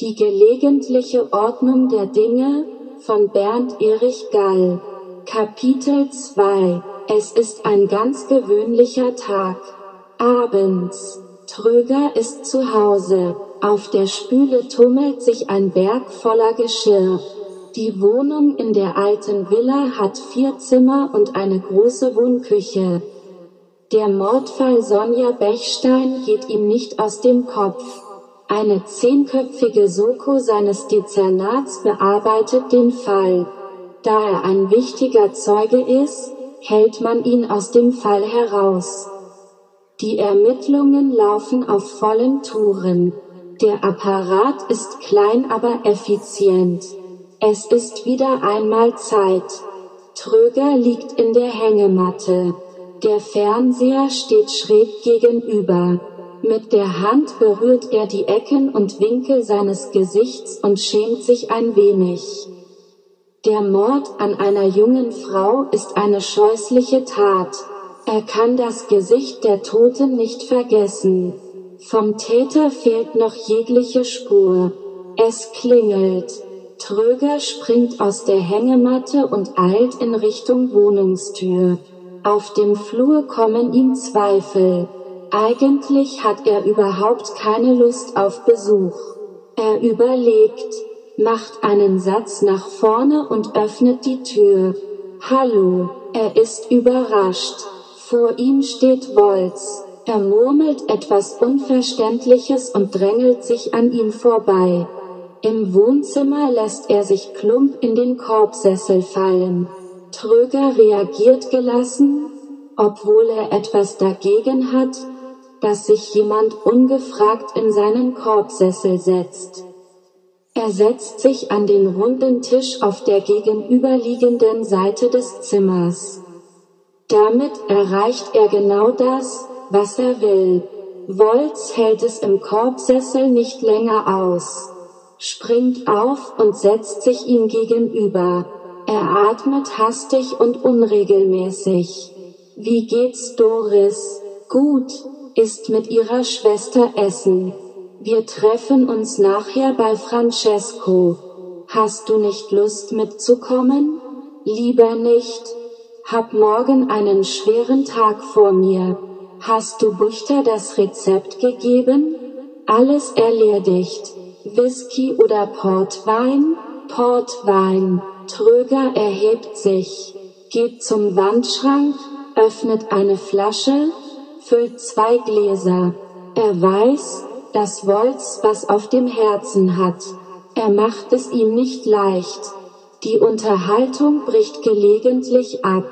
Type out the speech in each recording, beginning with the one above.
Die gelegentliche Ordnung der Dinge von Bernd Erich Gall. Kapitel 2 Es ist ein ganz gewöhnlicher Tag. Abends. Tröger ist zu Hause. Auf der Spüle tummelt sich ein Berg voller Geschirr. Die Wohnung in der alten Villa hat vier Zimmer und eine große Wohnküche. Der Mordfall Sonja Bechstein geht ihm nicht aus dem Kopf. Eine zehnköpfige Soko seines Dezernats bearbeitet den Fall. Da er ein wichtiger Zeuge ist, hält man ihn aus dem Fall heraus. Die Ermittlungen laufen auf vollen Touren. Der Apparat ist klein aber effizient. Es ist wieder einmal Zeit. Tröger liegt in der Hängematte. Der Fernseher steht schräg gegenüber. Mit der Hand berührt er die Ecken und Winkel seines Gesichts und schämt sich ein wenig. Der Mord an einer jungen Frau ist eine scheußliche Tat. Er kann das Gesicht der Toten nicht vergessen. Vom Täter fehlt noch jegliche Spur. Es klingelt. Tröger springt aus der Hängematte und eilt in Richtung Wohnungstür. Auf dem Flur kommen ihm Zweifel. Eigentlich hat er überhaupt keine Lust auf Besuch. Er überlegt, macht einen Satz nach vorne und öffnet die Tür. Hallo, er ist überrascht. Vor ihm steht Wolz. Er murmelt etwas Unverständliches und drängelt sich an ihm vorbei. Im Wohnzimmer lässt er sich plump in den Korbsessel fallen. Tröger reagiert gelassen, obwohl er etwas dagegen hat, dass sich jemand ungefragt in seinen Korbsessel setzt. Er setzt sich an den runden Tisch auf der gegenüberliegenden Seite des Zimmers. Damit erreicht er genau das, was er will. Wolz hält es im Korbsessel nicht länger aus, springt auf und setzt sich ihm gegenüber. Er atmet hastig und unregelmäßig. Wie geht's Doris? Gut, ist mit ihrer Schwester essen. Wir treffen uns nachher bei Francesco. Hast du nicht Lust mitzukommen? Lieber nicht. Hab morgen einen schweren Tag vor mir. Hast du Buchter das Rezept gegeben? Alles erledigt. Whisky oder Portwein? Portwein. Tröger erhebt sich, geht zum Wandschrank, öffnet eine Flasche, füllt zwei Gläser. Er weiß, dass Wolz was auf dem Herzen hat. Er macht es ihm nicht leicht. Die Unterhaltung bricht gelegentlich ab.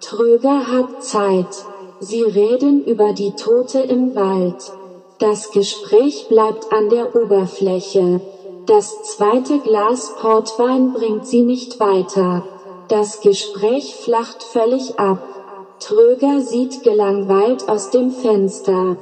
Tröger hat Zeit. Sie reden über die Tote im Wald. Das Gespräch bleibt an der Oberfläche. Das zweite Glas Portwein bringt sie nicht weiter. Das Gespräch flacht völlig ab. Tröger sieht gelangweilt aus dem Fenster.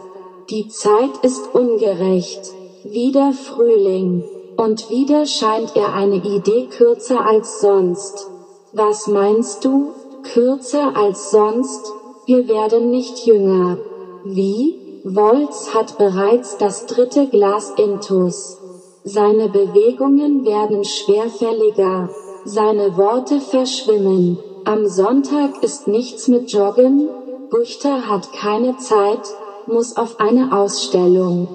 Die Zeit ist ungerecht. Wieder Frühling. Und wieder scheint er eine Idee kürzer als sonst. Was meinst du? Kürzer als sonst? Wir werden nicht jünger. Wie? Wolz hat bereits das dritte Glas Intus. Seine Bewegungen werden schwerfälliger. Seine Worte verschwimmen. Am Sonntag ist nichts mit Joggen, Buchter hat keine Zeit, muss auf eine Ausstellung.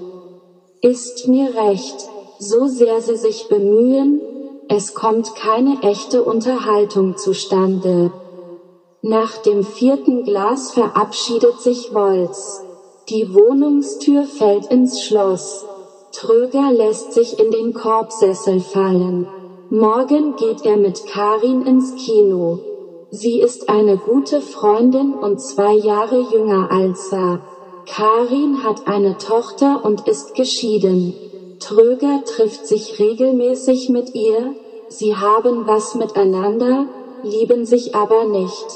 Ist mir recht, so sehr sie sich bemühen, es kommt keine echte Unterhaltung zustande. Nach dem vierten Glas verabschiedet sich Wolz. Die Wohnungstür fällt ins Schloss. Tröger lässt sich in den Korbsessel fallen. Morgen geht er mit Karin ins Kino. Sie ist eine gute Freundin und zwei Jahre jünger als er. Karin hat eine Tochter und ist geschieden. Tröger trifft sich regelmäßig mit ihr, sie haben was miteinander, lieben sich aber nicht.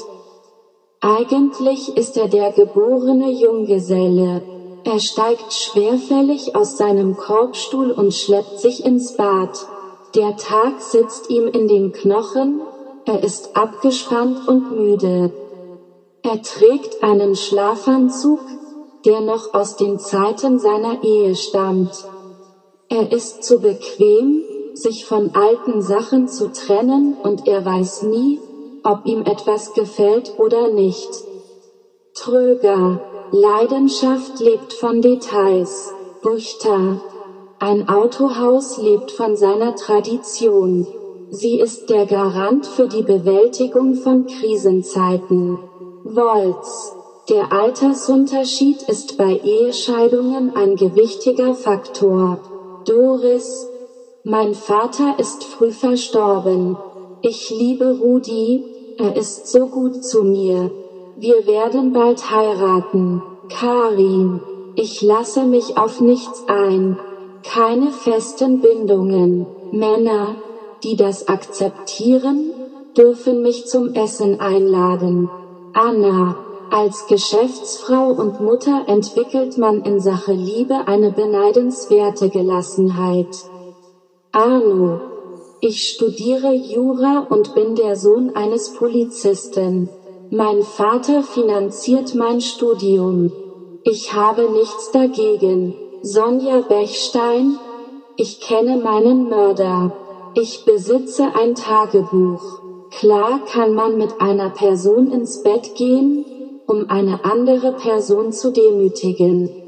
Eigentlich ist er der geborene Junggeselle. Er steigt schwerfällig aus seinem Korbstuhl und schleppt sich ins Bad. Der Tag sitzt ihm in den Knochen, er ist abgespannt und müde. Er trägt einen Schlafanzug, der noch aus den Zeiten seiner Ehe stammt. Er ist zu bequem, sich von alten Sachen zu trennen und er weiß nie, ob ihm etwas gefällt oder nicht. Tröger, Leidenschaft lebt von Details. Buchter, ein Autohaus lebt von seiner Tradition. Sie ist der Garant für die Bewältigung von Krisenzeiten. Wolz. Der Altersunterschied ist bei Ehescheidungen ein gewichtiger Faktor. Doris. Mein Vater ist früh verstorben. Ich liebe Rudi, er ist so gut zu mir. Wir werden bald heiraten. Karin. Ich lasse mich auf nichts ein. Keine festen Bindungen. Männer, die das akzeptieren, dürfen mich zum Essen einladen. Anna, als Geschäftsfrau und Mutter entwickelt man in Sache Liebe eine beneidenswerte Gelassenheit. Arno, ich studiere Jura und bin der Sohn eines Polizisten. Mein Vater finanziert mein Studium. Ich habe nichts dagegen. Sonja Bechstein, ich kenne meinen Mörder. Ich besitze ein Tagebuch. Klar kann man mit einer Person ins Bett gehen, um eine andere Person zu demütigen.